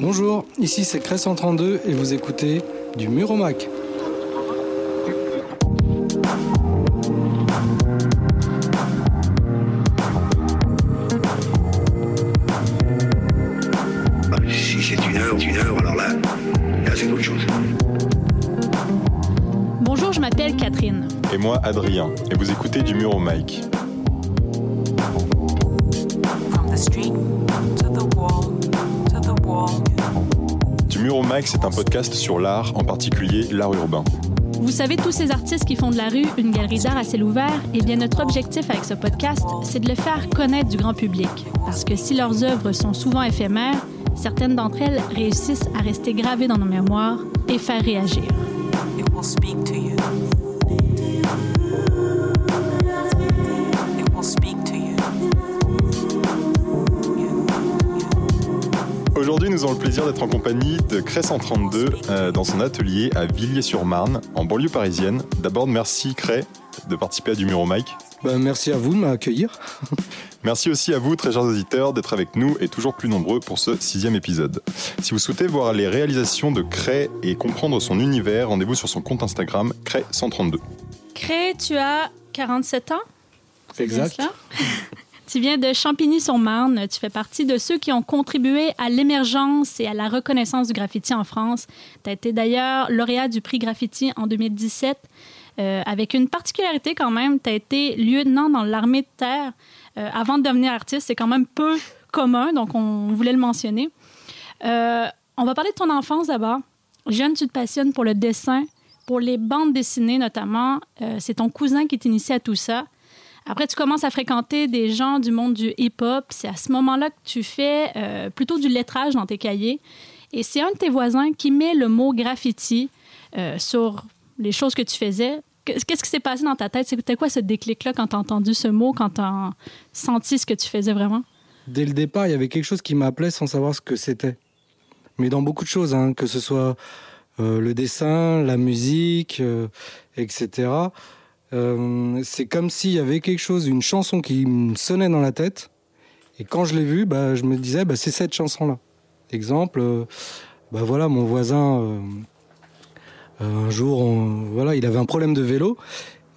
Bonjour, ici c'est Cré 132 et vous écoutez du Muromac. Bah, si c'est une heure, une heure, alors là, là c'est autre chose. Bonjour, je m'appelle Catherine. Et moi, Adrien. Et vous écoutez du mur au mic. C'est un podcast sur l'art, en particulier l'art urbain. Vous savez, tous ces artistes qui font de la rue une galerie d'art à ciel ouvert, eh bien, notre objectif avec ce podcast, c'est de le faire connaître du grand public. Parce que si leurs œuvres sont souvent éphémères, certaines d'entre elles réussissent à rester gravées dans nos mémoires et faire réagir. It will speak to you. Nous avons le plaisir d'être en compagnie de Cré 132 euh, dans son atelier à Villiers-sur-Marne, en banlieue parisienne. D'abord, merci Cré de participer à du mur au mic. Bah, merci à vous de m'accueillir. Merci aussi à vous, très chers auditeurs, d'être avec nous et toujours plus nombreux pour ce sixième épisode. Si vous souhaitez voir les réalisations de Cré et comprendre son univers, rendez-vous sur son compte Instagram Cré132. Cré, tu as 47 ans? Exact. Tu viens de Champigny-sur-Marne. Tu fais partie de ceux qui ont contribué à l'émergence et à la reconnaissance du graffiti en France. Tu as été d'ailleurs lauréat du prix graffiti en 2017. euh, avec une particularité quand même, tu as été lieutenant dans l'armée de terre euh, avant de devenir artiste. C'est quand même peu commun, donc on voulait le mentionner. Euh, on va parler de ton enfance d'abord. Jeune, tu te passionnes pour le dessin, pour les bandes dessinées notamment. C'est ton cousin qui t'initie à tout ça. Après, tu commences à fréquenter des gens du monde du hip-hop. C'est à ce moment-là que tu fais euh, plutôt du lettrage dans tes cahiers. Et c'est un de tes voisins qui met le mot graffiti euh, sur les choses que tu faisais. Qu'est-ce qui s'est passé dans ta tête? C'était quoi ce déclic-là quand tu as entendu ce mot, quand tu as senti ce que tu faisais vraiment? Dès le départ, il y avait quelque chose qui m'appelait sans savoir ce que c'était. Mais dans beaucoup de choses, hein, que ce soit euh, le dessin, la musique, etc. euh, c'est comme s'il y avait quelque chose, une chanson qui me sonnait dans la tête. Et quand je l'ai vue, bah, je me disais, bah, c'est cette chanson-là. Exemple, euh, bah, voilà, mon voisin, euh, un jour, voilà, il avait un problème de vélo.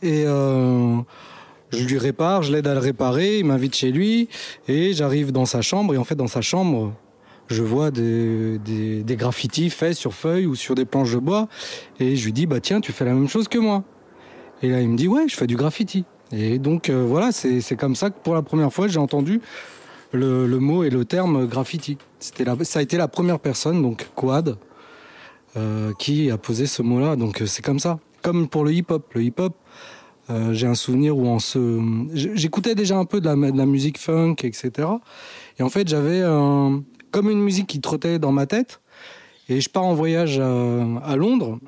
Et je lui répare, je l'aide à le réparer, il m'invite chez lui. Et j'arrive dans sa chambre. Et en fait, dans sa chambre, je vois des, des, des graffitis faits sur feuilles ou sur des planches de bois. Et je lui dis, bah tiens, tu fais la même chose que moi. Et là, il me dit, ouais, je fais du graffiti. Et donc, euh, voilà, c'est comme ça que pour la première fois, j'ai entendu le, mot et le terme graffiti. La- ça a été la première personne, donc Quad, euh, qui a posé ce mot-là. Donc, euh, c'est comme ça. Comme pour le hip-hop. Le hip-hop, j'ai un souvenir où on se... J'écoutais déjà un peu de la, musique funk, etc. Et en fait, j'avais comme une musique qui trottait dans ma tête. Et je pars en voyage à Londres.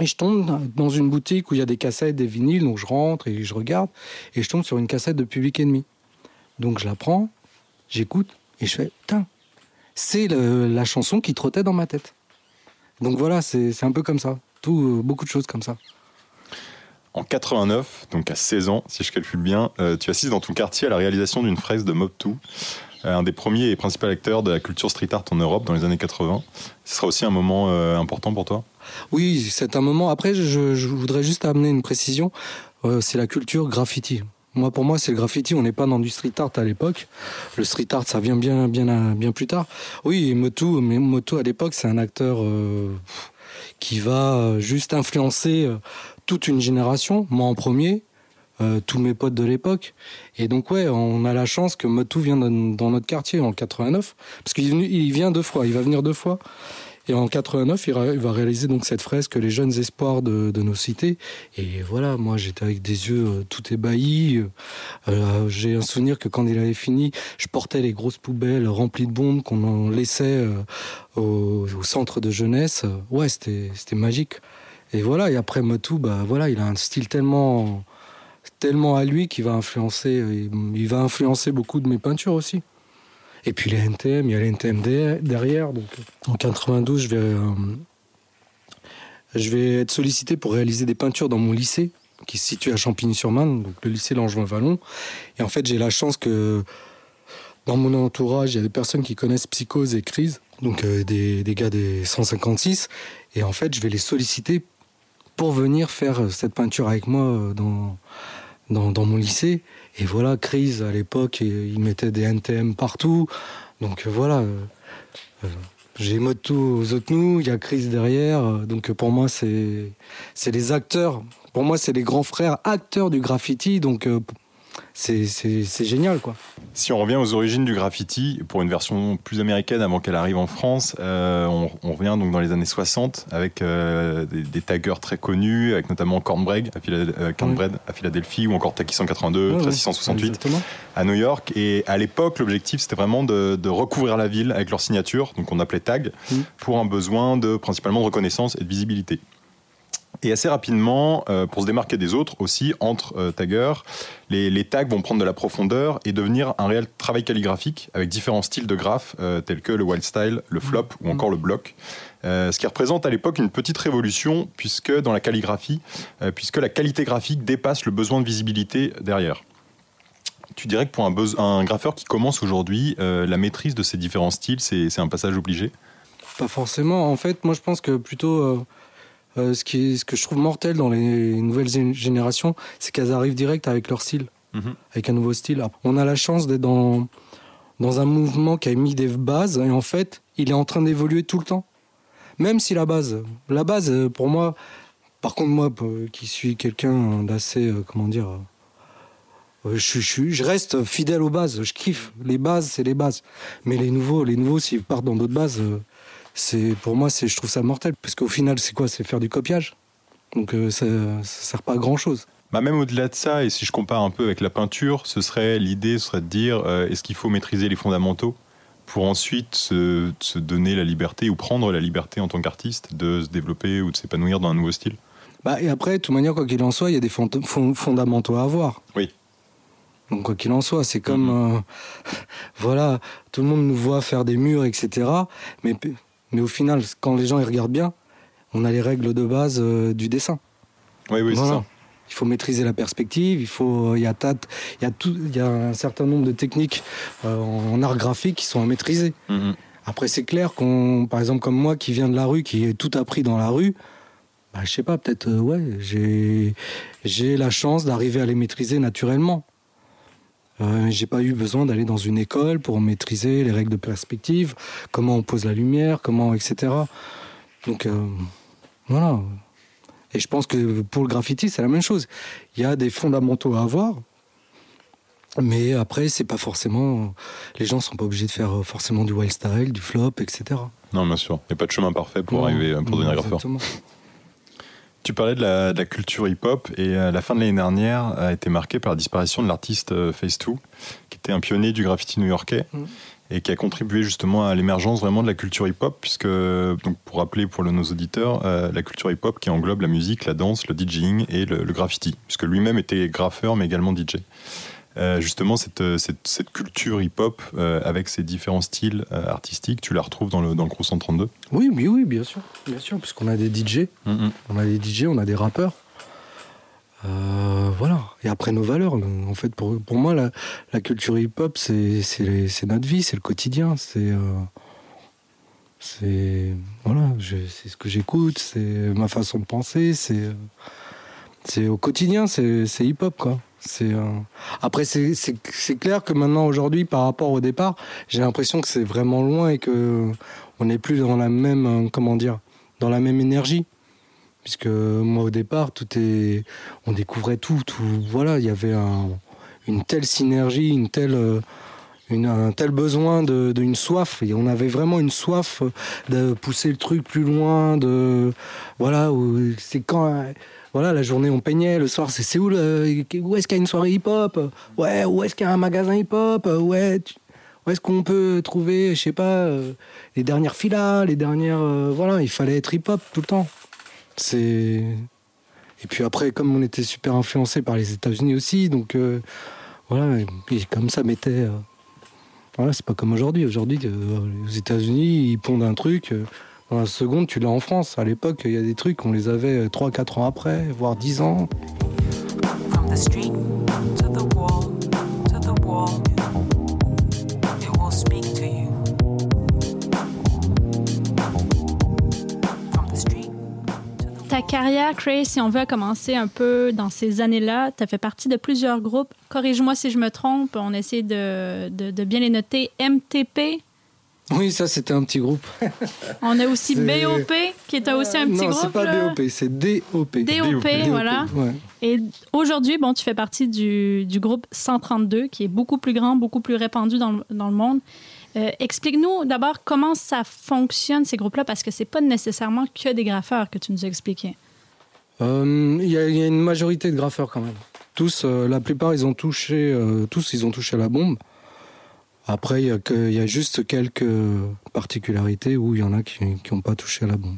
Et je tombe dans une boutique où il y a des cassettes, des vinyles. Donc je rentre et je regarde. Et je tombe sur une cassette de Public Enemy. Donc je la prends, j'écoute. Et je fais, putain, c'est la chanson qui trottait dans ma tête. Donc voilà, c'est un peu comme ça. Euh, beaucoup de choses comme ça. En 89, donc à 16 ans, si je calcule bien, euh, tu assistes dans ton quartier à la réalisation d'une fresque de Mob 2, euh, un des premiers et principaux acteurs de la culture street art en Europe dans les années 80. Ce sera aussi un moment euh, important pour toi? Oui, c'est un moment. Après, je, voudrais juste amener une précision. Euh, c'est la culture graffiti. Moi, pour moi, c'est le graffiti. On n'est pas dans du street art à l'époque. Le street art, ça vient bien, bien, bien plus tard. Oui, Moto, mais Moto à l'époque, c'est un acteur euh, qui va euh, juste influencer euh, toute une génération. Moi en premier, euh, tous mes potes de l'époque. Et donc ouais, on a la chance que Motu vienne dans, notre quartier en 89, parce qu'il il vient deux fois, il va venir deux fois. Et en 89, il, va réaliser donc cette fresque Les jeunes espoirs de, nos cités. Et voilà, moi j'étais avec des yeux euh, tout ébahis. Euh, J'ai un souvenir que quand il avait fini, je portais les grosses poubelles remplies de bombes qu'on en laissait au, centre de jeunesse. Ouais, c'était c'était magique. Et voilà, et après Motu, bah voilà, il a un style tellement tellement à lui qu'il va influencer, euh, il, va influencer beaucoup de mes peintures aussi. Et puis les NTM, il y a les NTM der- derrière. Donc en 92, je vais, euh, je vais être sollicité pour réaliser des peintures dans mon lycée qui se situe à Champigny-sur-Marne, donc le lycée Langevin-Vallon. Et en fait, j'ai la chance que dans mon entourage, il y a des personnes qui connaissent Psychose et Crise. donc euh, des, des gars des 156. Et en fait, je vais les solliciter pour venir faire cette peinture avec moi dans, mon lycée. Et voilà, crise à l'époque, ils mettaient des NTM partout. Donc euh, voilà, euh, euh, j'ai mode tout aux autres nous, il y a crise derrière. Donc pour moi, c'est les acteurs. Pour moi, c'est les grands frères acteurs du graffiti. Donc c'est génial, quoi. Si on revient aux origines du graffiti, pour une version plus américaine avant qu'elle arrive en France, euh, on, on revient donc dans les années 60 avec euh, des, des taggers très connus, avec notamment Cornbread à, Phila- euh, Cornbread à Philadelphie ou encore Taki 182, Ouais, ouais, 3668 exactement. à New York. Et à l'époque, l'objectif c'était vraiment de, de recouvrir la ville avec leur signature, donc on appelait tag, Mm. pour un besoin de principalement de reconnaissance et de visibilité. Et assez rapidement, euh, pour se démarquer des autres aussi, entre euh, taggers, les, tags vont prendre de la profondeur et devenir un réel travail calligraphique avec différents styles de graphes euh, tels que le wild style, le flop ou encore le bloc. Ce qui représente à l'époque une petite révolution puisque dans la calligraphie, puisque la qualité graphique dépasse le besoin de visibilité derrière. Tu dirais que pour un, graffeur qui commence aujourd'hui, la maîtrise de ces différents styles, c'est un passage obligé? Pas forcément. En fait, moi, je pense que plutôt euh, ce, qui est- ce que je trouve mortel dans les nouvelles gé- générations, c'est qu'elles arrivent direct avec leur style, Mhm. avec un nouveau style. On a la chance d'être dans, dans un mouvement qui a mis des bases et en fait, il est en train d'évoluer tout le temps. Même si la base, la base, euh, pour moi, par contre, moi, euh, qui suis quelqu'un d'assez, comment dire, je, je, je reste fidèle aux bases. Je kiffe. Les bases, c'est les bases. Mais les nouveaux, les nouveaux, s'ils partent dans d'autres bases, c'est pour moi, c'est, je trouve ça mortel. Parce qu'au final, c'est quoi? C'est faire du copiage. Donc euh, ça, ça sert pas à grand chose. Bah même au-delà de ça, et si je compare un peu avec la peinture, ce serait l'idée serait de dire euh, est-ce qu'il faut maîtriser les fondamentaux pour ensuite se, se donner la liberté ou prendre la liberté en tant qu'artiste de se développer ou de s'épanouir dans un nouveau style? Bah, et après, de toute manière, quoi qu'il en soit, il y a des fond- fond- fondamentaux à avoir. Oui. Donc quoi qu'il en soit, c'est comme... euh, voilà, tout le monde nous voit faire des murs, etc. Mais, mais au final, quand les gens ils regardent bien, on a les règles de base euh, du dessin. Oui, oui, c'est ça. Il faut maîtriser la perspective, il faut, il y a, tas de- il y a tout, il y a un certain nombre de techniques euh, en art graphique qui sont à maîtriser. Mhm. Après, c'est clair qu'on, par exemple, comme moi qui viens de la rue, qui ai tout appris dans la rue, bah, je sais pas, peut-être, euh, ouais, j'ai, j'ai la chance d'arriver à les maîtriser naturellement. Euh, j'ai pas eu besoin d'aller dans une école pour maîtriser les règles de perspective, comment on pose la lumière, comment, etc. Donc, euh, voilà. Et je pense que pour le graffiti, c'est la même chose. Il y a des fondamentaux à avoir, mais après, c'est pas forcément. Les gens sont pas obligés de faire euh, forcément du wild style, du flop, etc. Non, bien sûr. Il n'y a pas de chemin parfait pour Non, arriver, pour devenir graffeur. Tu parlais de la, de la culture hip-hop et euh, la fin de l'année dernière a été marquée par la disparition de l'artiste euh, Face 2, qui était un pionnier du graffiti new-yorkais Mm. et qui a contribué justement à l'émergence vraiment de la culture hip-hop, puisque, donc pour rappeler pour nos auditeurs, euh, la culture hip-hop qui englobe la musique, la danse, le DJing et le, le graffiti, puisque lui-même était graffeur mais également DJ. Euh, justement, cette, euh, cette, cette culture hip-hop euh, avec ses différents styles euh, artistiques, tu la retrouves dans le, dans le Crew 132 Oui, oui, oui, bien sûr, bien sûr, puisqu'on a des DJ, on a des DJ, on a des rappeurs. Voilà. Et après nos valeurs, en fait, pour, pour moi, la, la culture hip-hop, c'est notre vie, c'est le quotidien, c'est c'est voilà, c'est ce que j'écoute, c'est ma façon de penser, c'est c'est au quotidien, c'est c'est hip-hop quoi. Euh, après c'est clair que maintenant aujourd'hui par rapport au départ, j'ai l'impression que c'est vraiment loin et que on n'est plus dans la même euh, comment dire, dans la même énergie. Puisque moi au départ tout est on découvrait tout tout voilà il y avait un- une telle synergie une telle euh, une- un tel besoin de d'une soif. Et on avait vraiment une soif de pousser le truc plus loin de voilà c'est quand voilà la journée on peignait. Le soir c'est où le- où est-ce qu'il y a une soirée hip hop ouais où est-ce qu'il y a un magasin hip hop ouais où est-ce qu'on peut trouver je sais pas euh, les dernières filas les dernières euh, voilà il fallait être hip hop tout le temps. C'est et puis après comme on était super influencé par les États-Unis aussi donc euh, voilà comme ça mettait euh, voilà c'est pas comme aujourd'hui. Aujourd'hui euh, aux États-Unis ils pondent un truc la seconde, tu l'as en France. À l'époque, il y a des trucs, on les avait euh, 3-4 ans après, voire 10 ans. Ta carrière, Chris, si on veut commencer un peu dans ces années-là, tu as fait partie de plusieurs groupes. Corrige-moi si je me trompe, on essaie de, de, de bien les noter. MTP, oui, ça c'était un petit groupe. on a aussi BOP, qui était aussi un petit non, groupe. c'est pas là. BOP, c'est DOP. DOP, DOP, voilà. Ouais. Et aujourd'hui, bon, tu fais partie du, du groupe 132, qui est beaucoup plus grand, beaucoup plus répandu dans, le- dans le monde. Euh, Explique-nous d'abord comment ça fonctionne, ces groupes-là, parce que c'est pas nécessairement que des graffeurs que tu nous as expliqué. Euh, Il y, a- il y a une majorité de graffeurs quand même. Tous, euh, la plupart, ils ont touché, tous, ils ont touché à la bombe. Après, il y, a y juste quelques particularités où il y en a qui n'ont pas touché à la bombe.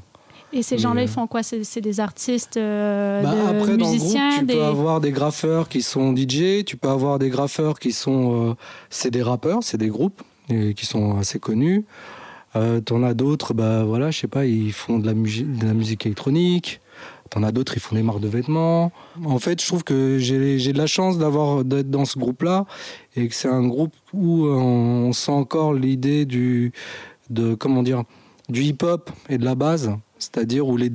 Et ces gens-là, ils font quoi? C'est des artistes, euh, Bah, de après, dans le musiciens, groupe, tu des... peux avoir des graffeurs qui sont DJ, tu peux avoir des graffeurs qui sont. euh, c'est des rappeurs, c'est des groupes et qui sont assez connus. Euh, T'en as d'autres, bah voilà, je sais pas, ils font de la, musi- de la musique électronique. T'en as d'autres, ils font des marques de vêtements. En fait, je trouve que j'ai de la chance d'avoir d'être dans ce groupe-là et que c'est un groupe où on sent encore l'idée du de comment dire du hip-hop et de la base, c'est-à-dire où les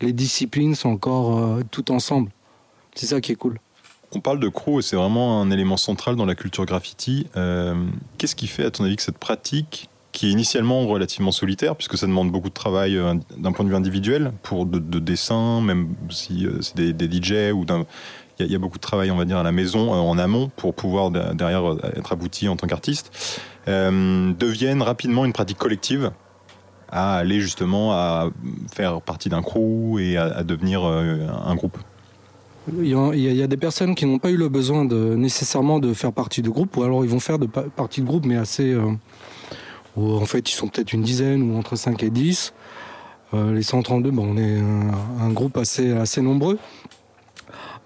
les disciplines sont encore euh, toutes ensemble. C'est ça qui est cool. On parle de crew et c'est vraiment un élément central dans la culture graffiti. Euh, Qu'est-ce qui fait, à ton avis, que cette pratique, qui initialement relativement solitaire, puisque ça demande beaucoup de travail euh, d'un point de vue individuel, pour de, de dessin, même si euh, c'est des, des DJ ou d'un. Il y, a- beaucoup de travail, on va dire, à la maison, euh, en amont, pour pouvoir de- derrière être abouti en tant qu'artiste, deviennent rapidement une pratique collective à aller justement à faire partie d'un crew et à, devenir un groupe. Il y, a, des personnes qui n'ont pas eu le besoin de, nécessairement de faire partie de groupe, ou alors ils vont faire de pa- partie de groupe, mais assez. Où en fait, ils sont peut-être une dizaine ou entre 5 et 10. Euh, les 132, bon, on est un, groupe assez, assez nombreux.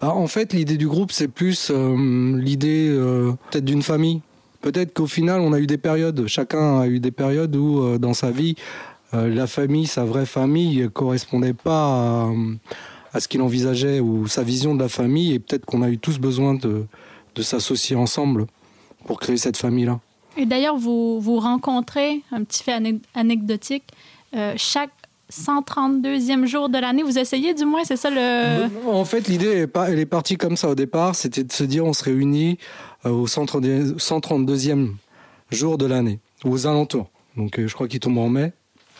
Ah, en fait, l'idée du groupe, c'est plus euh, l'idée euh, peut-être d'une famille. Peut-être qu'au final, on a eu des périodes, chacun a eu des périodes où, dans sa vie, la famille, sa vraie famille, ne correspondait pas à, à ce qu'il envisageait ou sa vision de la famille. Et peut-être qu'on a eu tous besoin de, de s'associer ensemble pour créer cette famille-là. Et d'ailleurs, vous, vous rencontrez, un petit fait ane- anecdotique, euh, chaque 132e jour de l'année, vous essayez du moins, c'est ça le... En fait, l'idée, elle est partie comme ça au départ. C'était de se dire, on se réunit euh, au 132 132e jour de l'année, ou aux alentours. Donc, euh, je crois qu'il tombe en mai.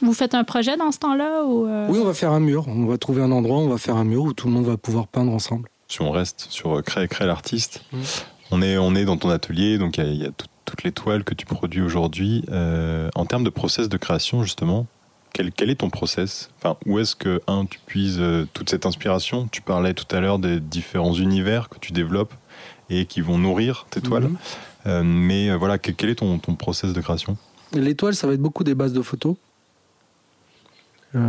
Vous faites un projet dans ce temps-là ou euh, Oui, on va faire un mur. On va trouver un endroit, on va faire un mur où tout le monde va pouvoir peindre ensemble. si on reste sur créer, créer l'artiste, Mhm. on, est, on est dans ton atelier, donc il y a, y a tout- toutes les toiles que tu produis aujourd'hui. Euh, en termes de process de création, justement, quel, quel est ton process? Enfin, Où est-ce que, un, tu puises euh, toute cette inspiration? Tu parlais tout à l'heure des différents univers que tu développes et qui vont nourrir tes toiles. Mhm. Euh, mais voilà, quel, quel est ton, ton process de création? L'étoile, ça va être beaucoup des bases de photos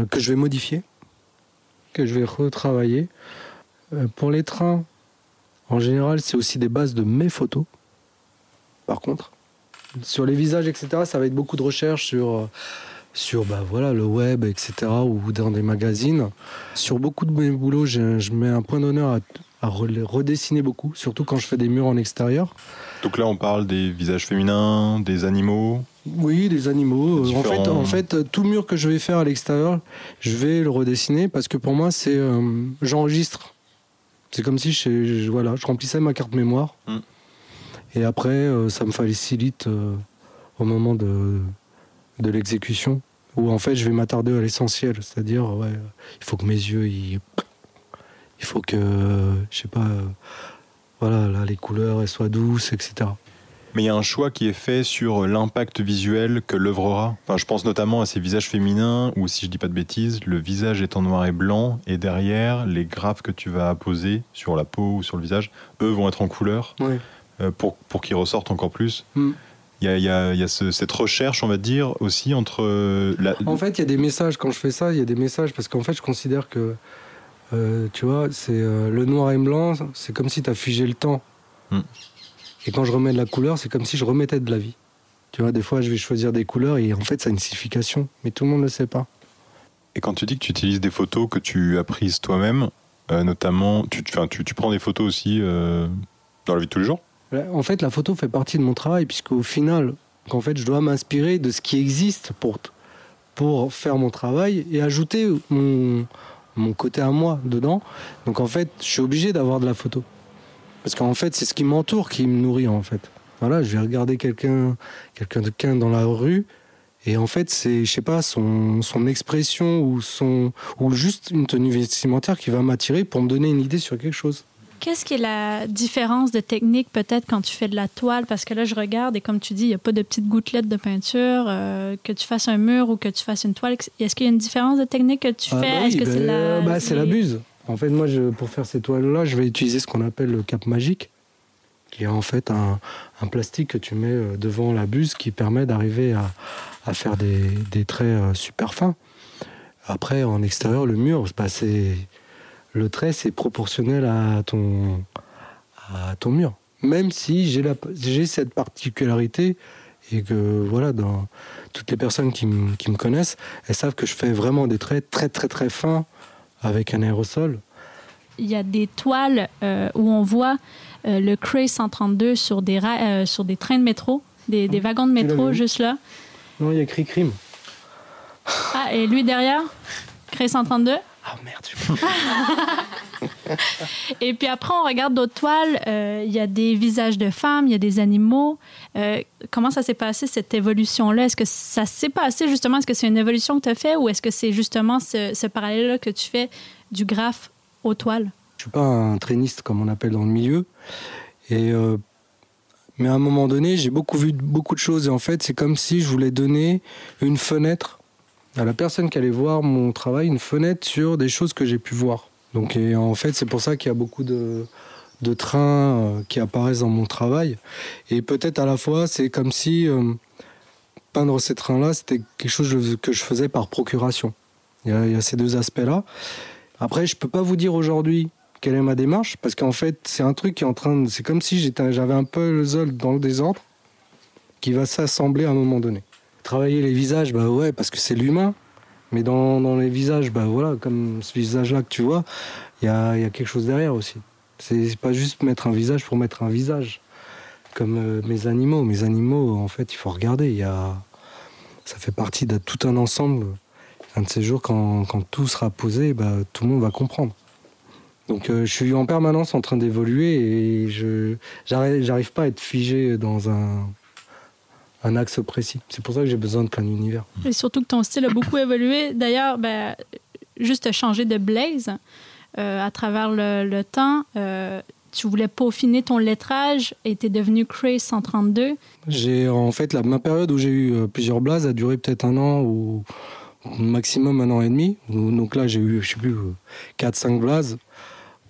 que je vais modifier, que je vais retravailler. Pour les trains, en général, c'est aussi des bases de mes photos. Par contre, sur les visages, etc., ça va être beaucoup de recherches sur, euh, sur bah, voilà, le web, etc., ou dans des magazines. Sur beaucoup de mes boulots, je, je mets un point d'honneur à, à re- redessiner beaucoup, surtout quand je fais des murs en extérieur. Donc là, on parle des visages féminins, des animaux. Oui, des animaux. Euh, En fait, en fait, euh, tout mur que je vais faire à l'extérieur, je vais le redessiner parce que pour moi, c'est euh, j'enregistre. C'est comme si je, je- voilà, je remplissais ma carte mémoire. Mm. Et après, euh, ça me facilite euh, au moment de, de l'exécution. Où en fait, je vais m'attarder à l'essentiel. C'est-à-dire, ouais, il faut que mes yeux, ils- il faut que, je sais pas, voilà, là, les couleurs, elles soient douces, etc. Mais il y a un choix qui est fait sur l'impact visuel que l'œuvre aura. Enfin, je pense notamment à ces visages féminins où, si je dis pas de bêtises, le visage est en noir et blanc et derrière, les graphes que tu vas apposer sur la peau ou sur le visage, eux vont être en couleur Ouais. Euh, pour, pour qu'ils ressortent encore plus. Mm. Il y a, il y a- il y a ce- cette recherche, on va dire, aussi entre euh, la. En fait, il y a des messages. Quand je fais ça, il y a des messages parce qu'en fait, je considère que, euh, tu vois, c'est euh, le noir et blanc, c'est comme si tu as figé le temps. Hmm. Et quand je remets de la couleur, c'est comme si je remettais de la vie. Tu vois, des fois, je vais choisir des couleurs et en fait, ça a une signification. Mais tout le monde ne le sait pas. Et quand tu dis que tu utilises des photos que tu as prises toi-même, euh, notamment, tu, tu, tu prends des photos aussi dans la vie de tous les jours? En fait, la photo fait partie de mon travail puisqu'au final, qu'en fait, je dois m'inspirer de ce qui existe pour, pour faire mon travail et ajouter mon, mon côté à moi dedans. Donc en fait, je suis obligé d'avoir de la photo. Parce qu'en fait, c'est ce qui m'entoure qui me nourrit en fait. Voilà, je vais regarder quelqu'un quelqu'un dans la rue et en fait, c'est je sais pas son, son expression ou son ou juste une tenue vestimentaire qui va m'attirer pour me donner une idée sur quelque chose. Qu'est-ce qui est la différence de technique peut-être quand tu fais de la toile? Parce que là, je regarde et comme tu dis, il n'y a pas de petites gouttelettes de peinture, euh, que tu fasses un mur ou que tu fasses une toile. Est-ce qu'il y a une différence de technique que tu fais? oui, Est-ce que c'est la... bah, c'est la buse. En fait, moi, je, pour faire ces toiles-là, je vais utiliser ce qu'on appelle le cap magique, qui est en fait un, un plastique que tu mets euh, devant la buse qui permet d'arriver à, à faire des, des traits euh, super fins. Après, en extérieur, le mur, bah, c'est le trait, c'est proportionnel à ton, à ton mur. Même si j'ai la- j'ai cette particularité et que voilà, dans toutes les personnes qui, me- qui me connaissent, elles savent que je fais vraiment des traits très très très fins avec un aérosol. Il y a des toiles euh, où on voit euh, le Cray 132 sur des, ra- euh, sur des trains de métro, des, des wagons de métro juste là. Non, il y a écrit crime. Ah, et lui derrière, Cray 132. Ah merde, je Et puis après, on regarde d'autres toiles. euh, Il y a des visages de femmes, il y a des animaux. Euh, comment ça s'est passé, cette évolution-là? Est-ce que ça s'est passé justement? Est-ce que c'est une évolution que tu as fait ou est-ce que c'est justement ce, ce parallèle-là que tu fais du graphe aux toiles? Je suis pas un traîniste comme on appelle dans le milieu. Et euh, mais à un moment donné, j'ai beaucoup vu beaucoup de choses et en fait, c'est comme si je voulais donner une fenêtre à la personne qui allait voir mon travail, une fenêtre sur des choses que j'ai pu voir. Donc en fait, c'est pour ça qu'il y a beaucoup de trains euh, qui apparaissent dans mon travail. Et peut-être à la fois, c'est comme si euh, peindre ces trains-là, c'était quelque chose que je faisais par procuration. Il y a, il y a ces deux aspects-là. Après, je peux pas vous dire aujourd'hui quelle est ma démarche, parce qu'en fait, c'est un truc qui est en train de... C'est comme si j'avais un puzzle dans le désordre qui va s'assembler à un moment donné. Travailler les visages, bah ouais, parce que c'est l'humain. Mais dans, les visages, bah voilà, comme ce visage-là que tu vois, il y a, quelque chose derrière aussi. C'est pas juste mettre un visage pour mettre un visage. Comme euh, mes animaux. Mes animaux, en fait, il faut regarder. Y a... Ça fait partie de tout un ensemble. Un de ces jours, quand, tout sera posé, bah, tout le monde va comprendre. Donc euh, je suis en permanence en train d'évoluer et je j'arrive pas à être figé dans un un axe précis. C'est pour ça que j'ai besoin de plein d'univers. Et surtout que ton style a beaucoup évolué. D'ailleurs, ben, juste changer de blaze euh, à travers le, le temps. euh, tu voulais peaufiner ton lettrage et tu es devenu Cray 132. J'ai en fait la ma période où j'ai eu euh, plusieurs blazes a duré peut-être un an ou maximum un an et demi. Donc là j'ai eu je sais plus 4 5 blazes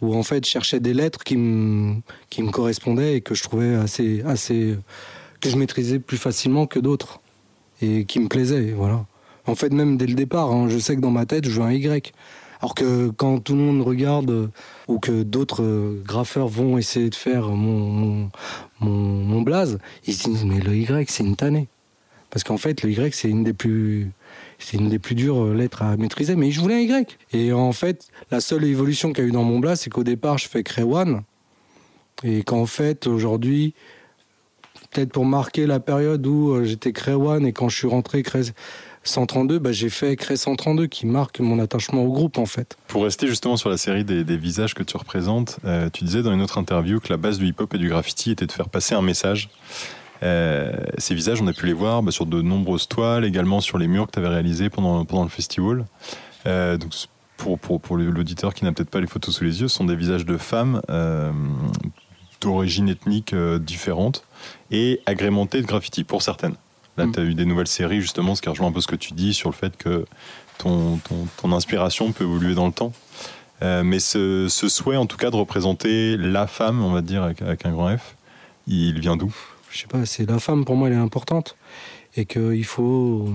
où en fait je cherchais des lettres qui me qui me correspondaient et que je trouvais assez assez que je maîtrisais plus facilement que d'autres et qui me plaisaient voilà. En fait même dès le départ hein, je sais que dans ma tête je veux un Y. Alors que quand tout le monde regarde euh, ou que d'autres euh, graffeurs vont essayer de faire mon, mon, mon, blaze, ils se disent mais le Y c'est une tannée. Parce qu'en fait le Y c'est une des plus c'est une des plus dures euh, lettres à maîtriser, mais je voulais un Y. Et en fait, la seule évolution qu'il y a eu dans mon blaze, c'est qu'au départ, je fais Créwan. Et qu'en fait, aujourd'hui, peut-être pour marquer la période où euh, j'étais Créwan et quand je suis rentré Cré 132, bah, j'ai fait Cré 132 qui marque mon attachement au groupe en fait. Pour rester justement sur la série des, visages que tu représentes, euh, tu disais dans une autre interview que la base du hip-hop et du graffiti était de faire passer un message. Euh, ces visages, on a pu les voir bah, sur de nombreuses toiles, également sur les murs que tu avais réalisés pendant, le festival. Donc, pour, pour, l'auditeur qui n'a peut-être pas les photos sous les yeux, ce sont des visages de femmes d'origine ethnique différente et agrémentés de graffiti pour certaines. Là, Mm. tu as eu des nouvelles séries, justement, ce qui rejoint un peu ce que tu dis sur le fait que ton, ton, ton inspiration peut évoluer dans le temps. Euh, mais ce, ce souhait, en tout cas, de représenter la femme, on va dire, avec, avec un grand F, il vient d'où? Je sais pas, c'est la femme pour moi, elle est importante. Et qu'il faut.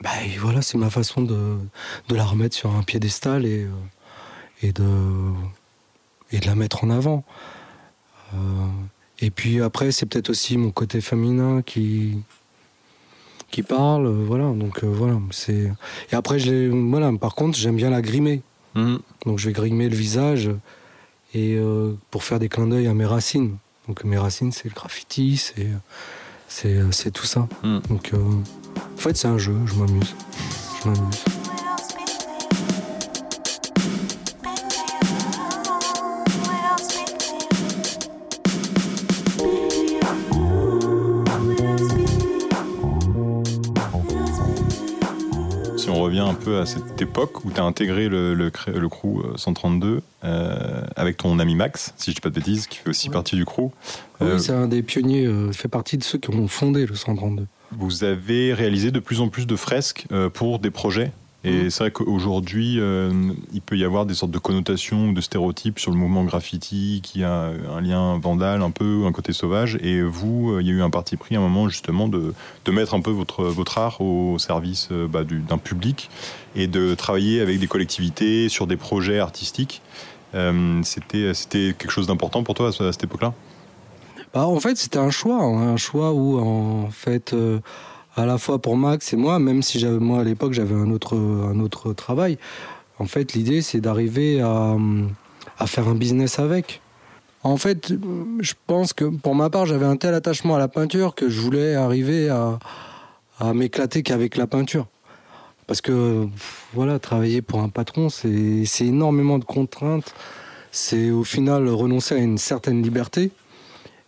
Bah, et voilà, c'est ma façon de, de la remettre sur un piédestal et, euh, et, de, et de la mettre en avant. Euh, et puis après, c'est peut-être aussi mon côté féminin qui, qui parle. euh, Voilà, donc euh, voilà. c'est Et après, je voilà, par contre, j'aime bien la grimer. Donc je vais grimer le visage et euh, pour faire des clins d'œil à mes racines. Donc mes racines, c'est le graffiti, c'est c'est tout ça. Mm. Donc euh, en fait, c'est un jeu, je m'amuse. Je m'amuse. Peu à cette époque où tu as intégré le, le, le crew euh, 132 euh, avec ton ami Max, si je dis pas de bêtises, qui fait aussi Ouais. partie du crew. Oui, Euh, c'est un des pionniers, euh, il fait partie de ceux qui ont fondé le 132. Vous avez réalisé de plus en plus de fresques euh, pour des projets. Et Mhm. c'est vrai qu'aujourd'hui, euh, il peut y avoir des sortes de connotations ou de stéréotypes sur le mouvement graffiti qui a un lien vandal un peu, un côté sauvage. Et vous, euh, il y a eu un parti pris à un moment justement de, de mettre un peu votre, votre art au service euh, bah, du- d'un public et de travailler avec des collectivités sur des projets artistiques. Euh, C'était quelque chose d'important pour toi à ce- à cette époque-là? Bah, en fait, c'était un choix, hein, un choix où, en fait, euh, à la fois pour Max et moi, même si j'avais, moi à l'époque j'avais un autre, travail, en fait, l'idée c'est d'arriver à, faire un business avec. En fait, je pense que pour ma part, j'avais un tel attachement à la peinture que je voulais arriver à, m'éclater qu'avec la peinture. Parce que, voilà, travailler pour un patron, c'est c'est énormément de contraintes. C'est au final renoncer à une certaine liberté.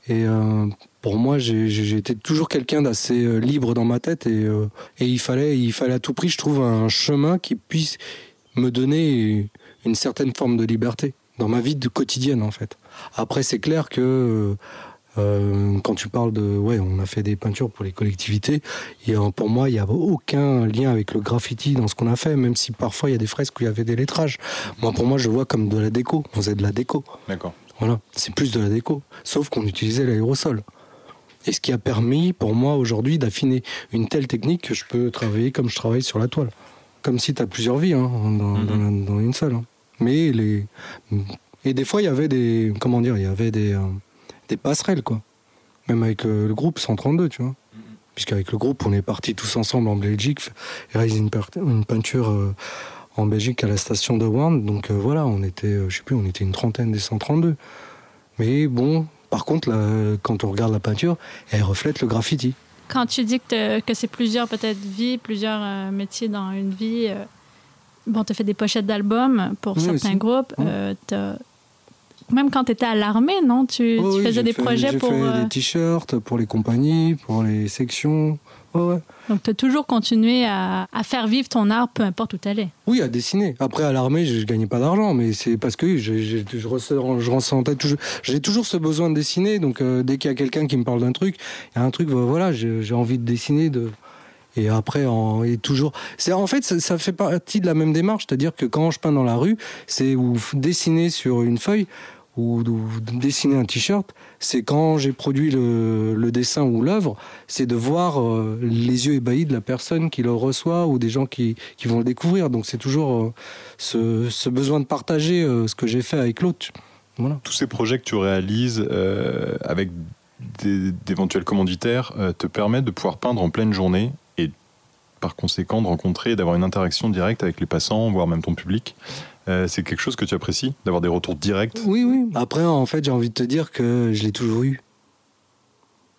Et euh, pour moi, j'ai été toujours quelqu'un d'assez euh, libre dans ma tête et, euh, et il, fallait, il fallait à tout prix, je trouve, un chemin qui puisse me donner une certaine forme de liberté dans ma vie de quotidienne, en fait. Après, c'est clair que euh, quand tu parles de... Ouais, on a fait des peintures pour les collectivités. Et pour moi, il n'y a aucun lien avec le graffiti dans ce qu'on a fait, même si parfois il y a des fresques où il y avait des lettrages. Moi, pour moi, je vois comme de la déco. On faisait de la déco. D'accord. Voilà, c'est plus de la déco. Sauf qu'on utilisait l'aérosol. Et ce qui a permis pour moi aujourd'hui d'affiner une telle technique que je peux travailler comme je travaille sur la toile. Comme si tu as plusieurs vies hein, dans, dans une seule. hein. Mais les. Et des fois, il y avait des. Comment dire Il y avait des, euh, des passerelles, quoi. Même avec euh, le groupe 132, tu vois. Puisqu'avec le groupe, on est partis tous ensemble en Belgique et réaliser une, une peinture euh, en Belgique à la station de Warn. Donc euh, voilà, on était, euh, je sais plus, on était une trentaine des 132. Mais bon, par contre, là, quand on regarde la peinture, elle reflète le graffiti. Quand tu dis que, c'est plusieurs peut-être vies, plusieurs euh, métiers dans une vie, euh, bon, tu fait des pochettes d'albums pour Oui, certains aussi. groupes. Euh, Même quand tu étais à l'armée, non? Tu, Oh tu faisais des fait- projets J'ai pour... fait euh, des t-shirts pour les compagnies, pour les sections. Ouais, ouais. Donc, tu as toujours continué à, à faire vivre ton art, peu importe où tu allais. Oui, à dessiner. Après, à l'armée, je, je gagnais pas d'argent, mais c'est parce que je, je, je, ressens- je ressentais toujours. J'ai toujours ce besoin de dessiner. Donc, euh, dès qu'il y a quelqu'un qui me parle d'un truc, il y a un truc, voilà, j'ai envie de dessiner. De... Et après, en, et toujours. C'est en fait, ça, ça fait partie de la même démarche, c'est-à-dire que quand je peins dans la rue, c'est ou dessiner sur une feuille ou, ou dessiner un t-shirt. C'est quand j'ai produit le, dessin ou l'œuvre, c'est de voir euh, les yeux ébahis de la personne qui le reçoit ou des gens qui, qui vont le découvrir. Donc c'est toujours euh, ce, besoin de partager euh, ce que j'ai fait avec l'autre. Voilà. Tous ces projets que tu réalises avec d'éventuels commanditaires te permettent de pouvoir peindre en pleine journée et par conséquent de rencontrer et d'avoir une interaction directe avec les passants, voire même ton public. Euh, c'est quelque chose que tu apprécies, d'avoir des retours directs? Oui, oui. Après, en fait, j'ai envie de te dire que je l'ai toujours eu.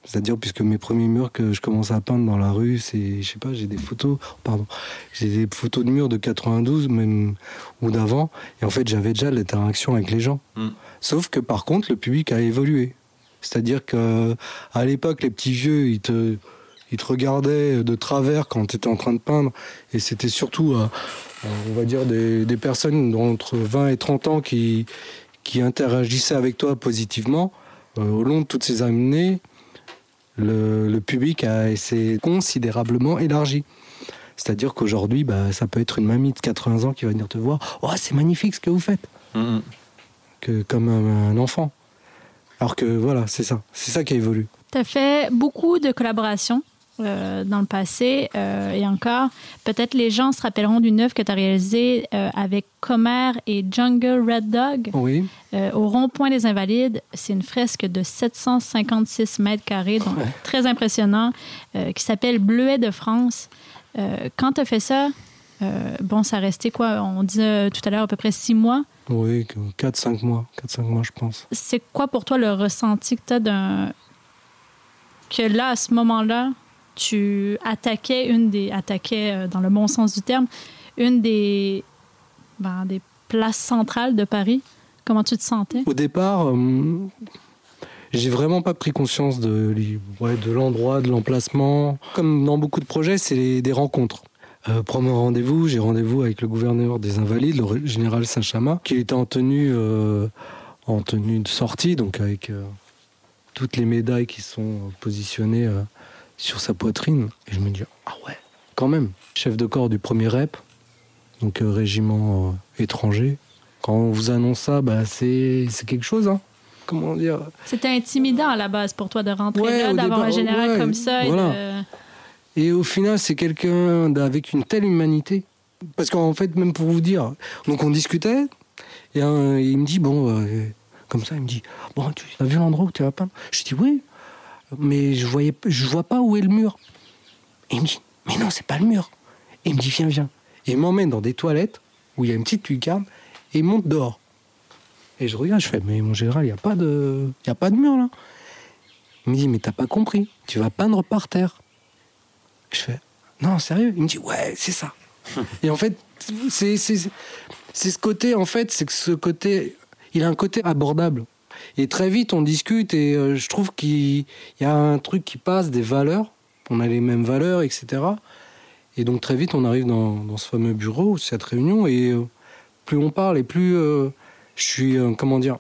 C'est-à-dire, puisque mes premiers murs que je commence à peindre dans la rue, c'est, je sais pas, j'ai des photos, pardon, j'ai des photos de murs de 92, même, ou d'avant. Et en fait, j'avais déjà l'interaction avec les gens. Mm. Sauf que, par contre, le public a évolué. C'est-à-dire que, à l'époque, les petits vieux, ils te, ils te regardaient de travers quand tu étais en train de peindre. Et c'était surtout, euh, on va dire, des, des personnes d'entre 20 et 30 ans qui, qui interagissaient avec toi positivement. Euh, au long de toutes ces années, le, le public a s'est considérablement élargi. C'est-à-dire qu'aujourd'hui, bah, ça peut être une mamie de 80 ans qui va venir te voir. Oh, c'est magnifique ce que vous faites. Mhm. Que, comme un, un enfant. Alors que voilà, c'est ça. C'est ça qui a évolué. Tu as fait beaucoup de collaborations euh, dans le passé euh, et encore. Peut-être les gens se rappelleront d'une œuvre que tu as réalisée euh, avec Comer et Jungle Red Dog Oui. au rond-point des Invalides. C'est une fresque de 756 mètres carrés, donc Ouais. très impressionnant, qui s'appelle Bleuet de France. Quand tu as fait ça, bon, ça restait quoi? On disait tout à l'heure à peu près six mois? Oui, 4-5 mois. 4-5 mois, je pense. c'est quoi pour toi le ressenti que tu as d'un. que là, à ce moment-là, tu attaquais une des. attaquais euh, dans le bon sens du terme, une des. ben, des places centrales de Paris? Comment tu te sentais? Au départ, euh, j'ai vraiment pas pris conscience de, l'endroit, de l'emplacement. Comme dans beaucoup de projets, c'est des rencontres. Euh, premier rendez-vous, j'ai rendez-vous avec le gouverneur des Invalides, le général Saint-Chamas, qui était en tenue, euh, en tenue de sortie, donc avec euh, toutes les médailles qui sont positionnées sur sa poitrine. Et je me dis, ah ouais, quand même. Chef de corps du premier REP, donc euh, régiment euh, étranger. Quand on vous annonce ça, bah, c'est quelque chose. Hein. Comment dire? C'était intimidant à la base pour toi de rentrer Ouais, là, d'avoir un général ouais, comme ça. et de- Et au final, c'est quelqu'un avec une telle humanité. Parce qu'en fait, même pour vous dire, donc on discutait, et il me dit, bon, euh, comme ça, il me dit, bon, tu as vu l'endroit où tu vas peindre Je dis, oui, mais je voyais, je vois pas où est le mur. Et il me dit, mais non, c'est pas le mur. Et il me dit, viens, viens. Et il m'emmène dans des toilettes où il y a une petite lucarne, et il monte dehors. Et je regarde, je fais, mais mon général, il n'y a, pas de- y a pas de mur là. Il me dit, mais t'as pas compris, tu vas peindre par terre. Je fais non sérieux? Il me dit ouais c'est ça. Et en fait c'est ce côté en fait c'est que ce côté il a un côté abordable. Et très vite on discute et euh, je trouve qu'il y a un truc qui passe des valeurs. On a les mêmes valeurs etc. Et donc très vite on arrive dans, ce fameux bureau cette réunion et euh, plus on parle et plus euh, je suis comment dire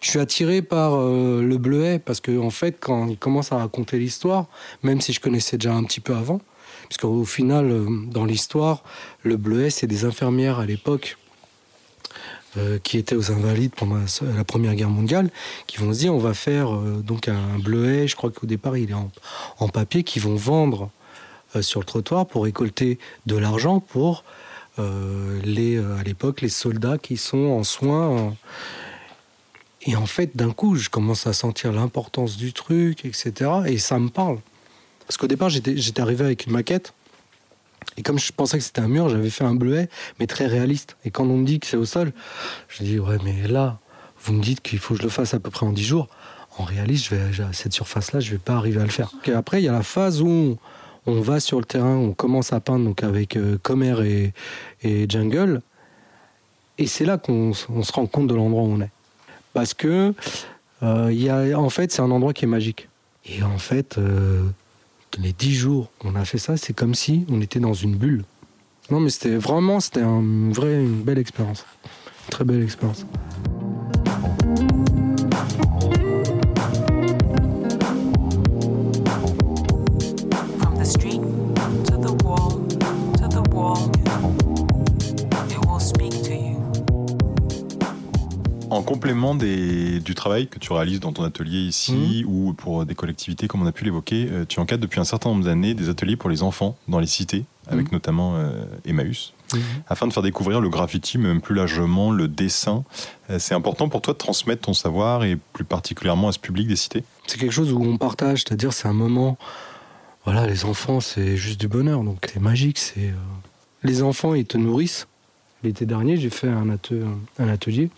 je suis attiré par le bleuet parce que en fait quand il commence à raconter l'histoire même si je connaissais déjà un petit peu avant parce qu'au final, dans l'histoire, le bleuet, c'est des infirmières à l'époque euh, qui étaient aux Invalides pendant la, Première Guerre mondiale, qui vont se dire on va faire euh, donc un bleuet, je crois qu'au départ il est en, en papier, qui vont vendre euh, sur le trottoir pour récolter de l'argent pour les, à l'époque les soldats qui sont en soins. Et en fait, d'un coup, je commence à sentir l'importance du truc, etc. Et ça me parle. Parce qu'au départ, j'étais arrivé avec une maquette. Et comme je pensais que c'était un mur, j'avais fait un bleuet, mais très réaliste. Et quand on me dit que c'est au sol, je dis, ouais, mais là, vous me dites qu'il faut que je le fasse à peu près en 10 jours. En réaliste, je vais, à cette surface-là, je vais pas arriver à le faire. Après, il y a la phase où on, va sur le terrain, on commence à peindre donc avec euh, Comer et, Jungle. Et c'est là qu'on se rend compte de l'endroit où on est. Parce que, euh, y a, en fait, c'est un endroit qui est magique. Et en fait, euh, les dix jours qu'on a fait ça, c'est comme si on était dans une bulle. Non, mais c'était vraiment, c'était un, une vraie, une belle expérience. Très belle expérience. Complément des- du travail que tu réalises dans ton atelier ici ou pour des collectivités comme on a pu l'évoquer, euh, tu encadres depuis un certain nombre d'années des ateliers pour les enfants dans les cités, avec Mhm. notamment euh, Emmaüs, afin de faire découvrir le graffiti, mais même plus largement le dessin. Euh, C'est important pour toi de transmettre ton savoir et plus particulièrement à ce public des cités? C'est quelque chose où on partage, c'est-à-dire c'est un moment. Voilà, les enfants, c'est juste du bonheur, donc c'est magique. C'est euh, les enfants, ils te nourrissent. L'été dernier, j'ai fait un atelier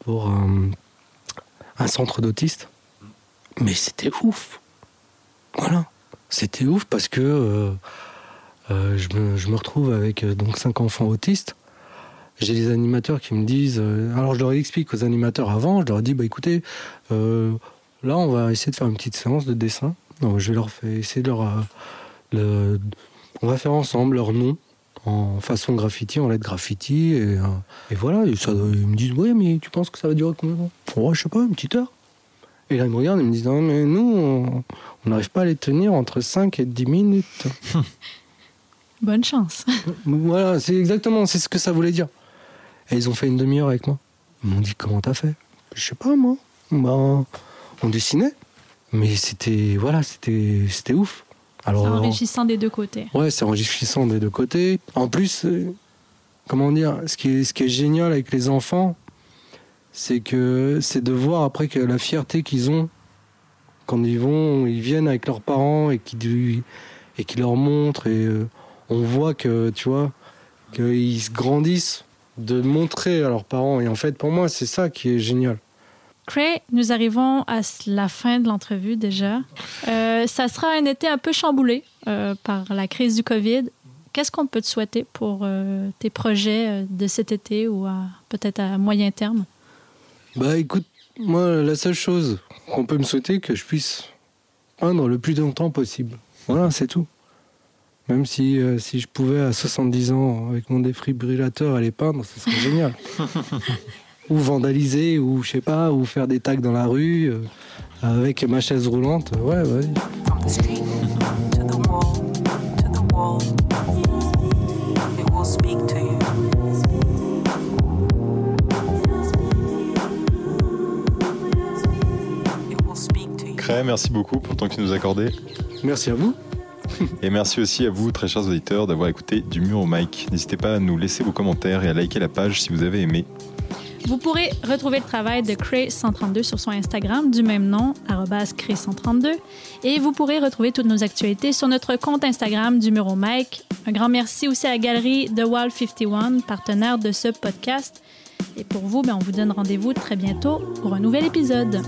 pour un, centre d'autistes, mais c'était ouf. Voilà, c'était ouf parce que euh, euh, je, me, retrouve avec euh, donc cinq enfants autistes. J'ai des animateurs qui me disent. alors je leur explique aux animateurs avant, je leur dis bah écoutez. Là, on va essayer de faire une petite séance de dessin. Non, je vais leur faire essayer de leur. le- on va faire ensemble leur nom en façon graffiti, en lettres graffiti. Et, euh, et voilà, et ça, ils me disent Ouais, mais tu penses que ça va durer combien de temps? Oh, Je sais pas, une petite heure. Et là, ils me regardent et me disent Non, mais nous, on on n'arrive pas à les tenir entre 5 et 10 minutes. Bonne chance. voilà, c'est exactement c'est ce que ça voulait dire. Et ils ont fait une demi-heure avec moi. Ils m'ont dit Comment t'as fait? Je sais pas, moi. Ben, on dessinait. Mais c'était voilà, c'était c'était ouf. Alors, C'est enrichissant des deux côtés. ouais, c'est enrichissant des deux côtés. En plus, euh, comment dire, ce qui est ce qui est génial avec les enfants, c'est que c'est de voir après que la fierté qu'ils ont quand ils vont, ils viennent avec leurs parents et qui et qui leur montrent et euh, on voit que tu vois qu'ils se grandissent de montrer à leurs parents et en fait pour moi c'est ça qui est génial. Cray, nous arrivons à la fin de l'entrevue déjà. Euh, ça sera un été un peu chamboulé euh, par la crise du COVID. Qu'est-ce qu'on peut te souhaiter pour euh, tes projets euh, de cet été ou peut-être à moyen terme? Bah écoute, moi la seule chose qu'on peut me souhaiter que je puisse peindre le plus longtemps possible. Voilà, c'est tout. Même si, euh, si je pouvais à 70 ans, avec mon défibrillateur, aller peindre, ce serait génial. ou vandaliser, ou je sais pas, ou faire des tags dans la rue, euh, avec ma chaise roulante. Ouais, speak to you. Cré, merci beaucoup pour le temps que tu nous as accordé. Merci à vous. Et merci aussi à vous, très chers auditeurs, d'avoir écouté Du mur au mic. N'hésitez pas à nous laisser vos commentaires et à liker la page si vous avez aimé. Vous pourrez retrouver le travail de Cray132 sur son Instagram du même nom, Cray132. Et vous pourrez retrouver toutes nos actualités sur notre compte Instagram du Muro Mike. Un grand merci aussi à la galerie The Wall 51, partenaire de ce podcast. Et pour vous, ben, on vous donne rendez-vous très bientôt pour un nouvel épisode.